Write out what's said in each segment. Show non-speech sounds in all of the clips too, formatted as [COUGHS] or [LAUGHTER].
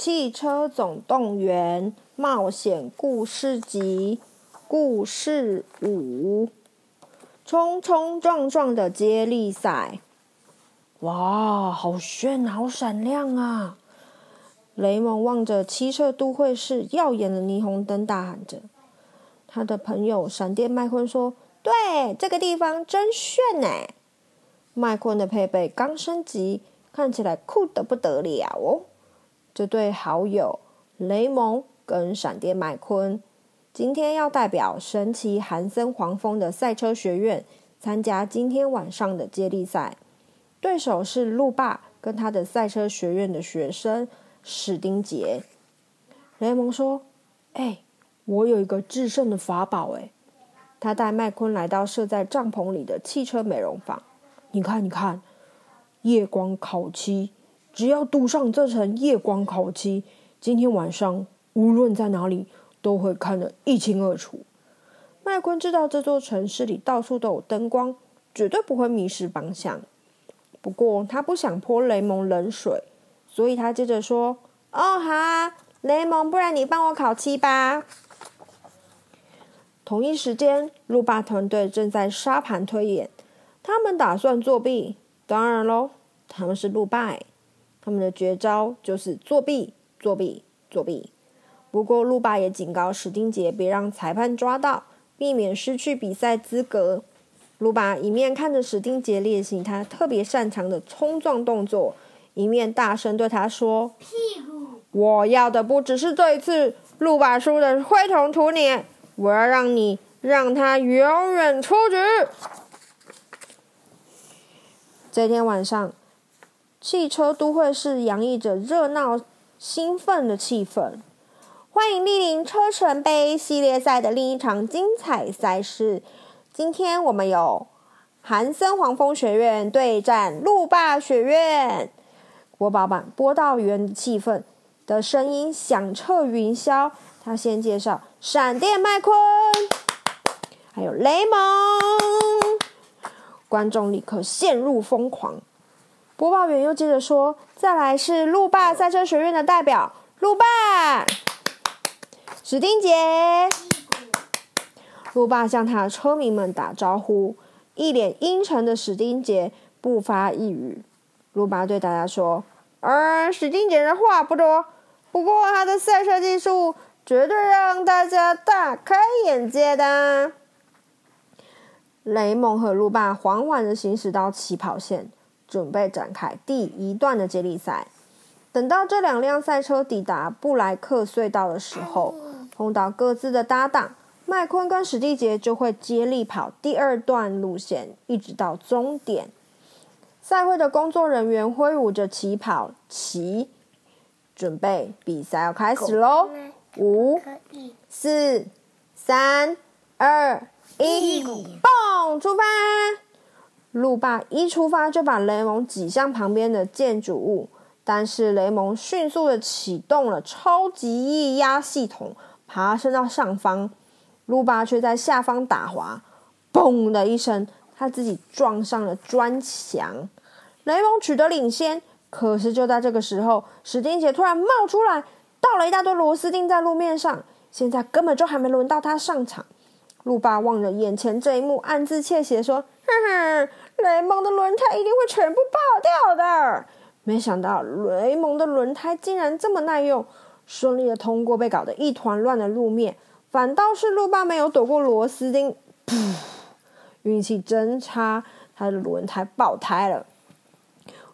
汽车总动员冒险故事集》故事五：冲冲撞撞的接力赛。哇，好炫，好闪亮啊！雷蒙望着七色都会市耀眼的霓虹灯，大喊着。他的朋友闪电麦昆说：“对，这个地方真炫呢！”麦昆的配备刚升级。看起来酷得不得了哦！这对好友雷蒙跟闪电麦昆今天要代表神奇韩森黄蜂的赛车学院参加今天晚上的接力赛，对手是路霸跟他的赛车学院的学生史丁杰。雷蒙说：“哎，我有一个制胜的法宝哎！”他带麦昆来到设在帐篷里的汽车美容房，你看，你看。夜光烤漆，只要涂上这层夜光烤漆，今天晚上无论在哪里都会看得一清二楚。麦昆知道这座城市里到处都有灯光，绝对不会迷失方向。不过他不想泼雷蒙冷水，所以他接着说：“哦，好啊，雷蒙，不然你帮我烤漆吧。”同一时间，路霸团队正在沙盘推演，他们打算作弊。当然喽，他们是路霸，他们的绝招就是作弊、作弊、作弊。不过路霸也警告史丁杰别让裁判抓到，避免失去比赛资格。路霸一面看着史丁杰练习他特别擅长的冲撞动作，一面大声对他说：“屁股！我要的不只是这一次路霸输的灰头土脸，我要让你让他永远出局。”这天晚上，汽车都会是洋溢着热闹、兴奋的气氛。欢迎莅临车神杯系列赛的另一场精彩赛事。今天我们有韩森黄蜂学院对战路霸学院。国宝版播道员的气氛的声音响彻云霄。他先介绍闪电麦昆，还有雷蒙。观众立刻陷入疯狂。播报员又接着说：“再来是路霸赛车学院的代表，路霸，史丁杰。”路霸向他的车迷们打招呼，一脸阴沉的史丁杰不发一语。路霸对大家说：“嗯，史丁杰的话不多，不过他的赛车技术绝对让大家大开眼界的。”雷蒙和路霸缓缓地行驶到起跑线，准备展开第一段的接力赛。等到这两辆赛车抵达布莱克隧道的时候，碰到各自的搭档，麦昆跟史蒂杰就会接力跑第二段路线，一直到终点。赛会的工作人员挥舞着起跑旗，准备比赛要开始喽！五、四、三、二。一蹦出发！路霸一出发就把雷蒙挤向旁边的建筑物，但是雷蒙迅速的启动了超级液压系统，爬升到上方。路霸却在下方打滑，嘣的一声，他自己撞上了砖墙。雷蒙取得领先，可是就在这个时候，史丁杰突然冒出来，倒了一大堆螺丝钉在路面上。现在根本就还没轮到他上场。路霸望着眼前这一幕，暗自窃喜的说：“哼哼，雷蒙的轮胎一定会全部爆掉的。”没想到雷蒙的轮胎竟然这么耐用，顺利的通过被搞得一团乱的路面。反倒是路霸没有躲过螺丝钉，运气真差，他的轮胎爆胎了。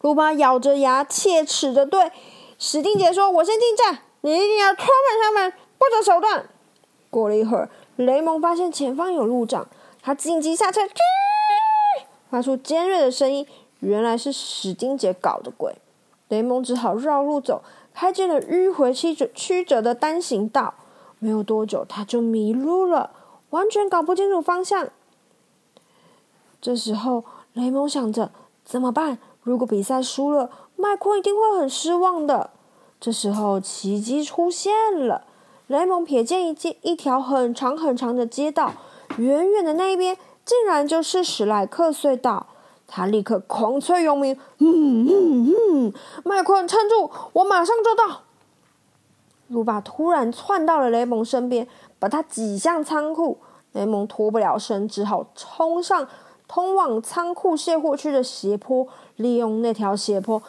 路霸咬着牙，切齿的对史丁杰说：“我先进站，你一定要拖慢他们，不择手段。”过了一会儿。雷蒙发现前方有路障，他紧急刹车，发出尖锐的声音。原来是史丁杰搞的鬼。雷蒙只好绕路走，开进了迂回曲折曲折的单行道。没有多久，他就迷路了，完全搞不清楚方向。这时候，雷蒙想着怎么办？如果比赛输了，麦昆一定会很失望的。这时候，奇迹出现了。雷蒙瞥见一街一条很长很长的街道，远远的那一边竟然就是史莱克隧道。他立刻狂催勇鸣：“嗯嗯嗯，麦昆，撑住！我马上就到。”鲁巴突然窜到了雷蒙身边，把他挤向仓库。雷蒙脱不了身，只好冲上通往仓库卸货区的斜坡，利用那条斜坡，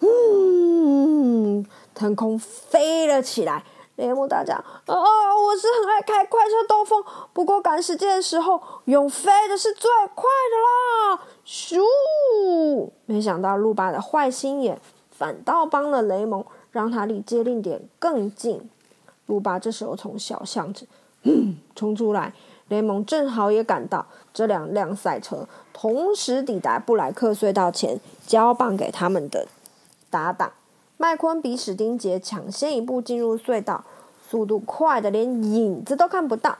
嗯，腾空飞了起来。雷蒙大叫：“啊，我是很爱开快车兜风，不过赶时间的时候用飞的是最快的啦！”咻！没想到路巴的坏心眼反倒帮了雷蒙，让他离接令点更近。路巴这时候从小巷子 [COUGHS] 冲出来，雷蒙正好也赶到，这两辆赛车同时抵达布莱克隧道前，交棒给他们的搭档。麦昆比史丁杰抢先一步进入隧道，速度快得连影子都看不到。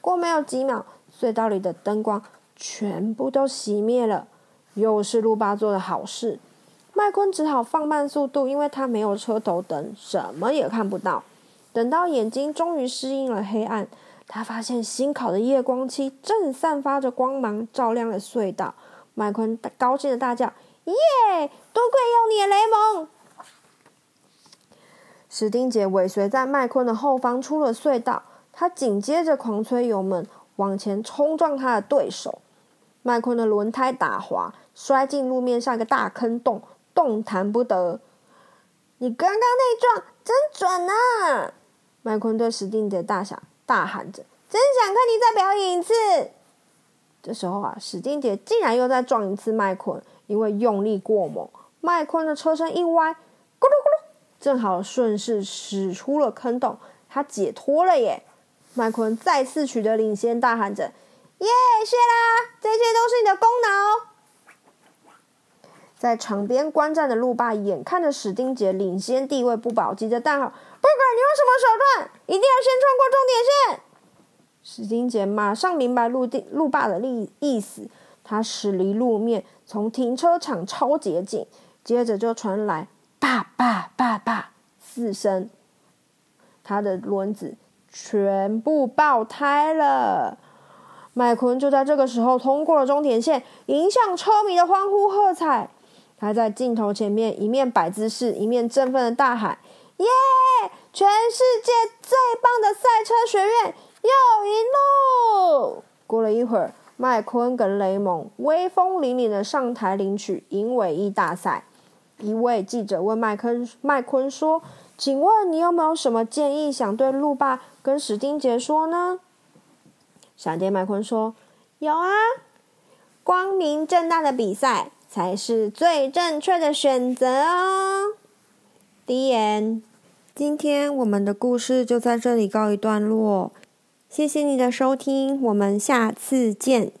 过没有几秒，隧道里的灯光全部都熄灭了。又是路巴做的好事，麦昆只好放慢速度，因为他没有车头灯，什么也看不到。等到眼睛终于适应了黑暗，他发现新烤的夜光漆正散发着光芒，照亮了隧道。麦昆高兴的大叫：“耶！多亏有你，雷蒙！”史丁杰尾随在麦昆的后方出了隧道，他紧接着狂吹油门往前冲撞他的对手。麦昆的轮胎打滑，摔进路面上一个大坑洞，动弹不得。你刚刚那撞真准啊！麦昆对史丁杰大喊大喊着：“真想看你再表演一次！”这时候啊，史丁杰竟然又再撞一次麦昆，因为用力过猛，麦昆的车身一歪，咕噜咕噜。正好顺势驶出了坑洞，他解脱了耶！麦昆再次取得领先，大喊着：“耶，谢啦！这些都是你的功劳！”在场边观战的路霸眼看着史丁杰领先地位不保，急着大喊：“不管你用什么手段，一定要先穿过终点线！”史丁杰马上明白路地路霸的意意思，他驶离路面，从停车场超捷径，接着就传来。爸爸爸爸四声，他的轮子全部爆胎了。麦昆就在这个时候通过了终点线，迎向车迷的欢呼喝彩。他在镜头前面一面摆姿势，一面振奋的大喊：“耶！全世界最棒的赛车学院又赢喽！”过了一会儿，麦昆跟雷蒙威风凛凛的上台领取银尾翼大赛。一位记者问麦昆麦昆说：“请问你有没有什么建议想对路霸跟史丁杰说呢？”闪电麦昆说：“有啊，光明正大的比赛才是最正确的选择哦。” The end。今天我们的故事就在这里告一段落，谢谢你的收听，我们下次见。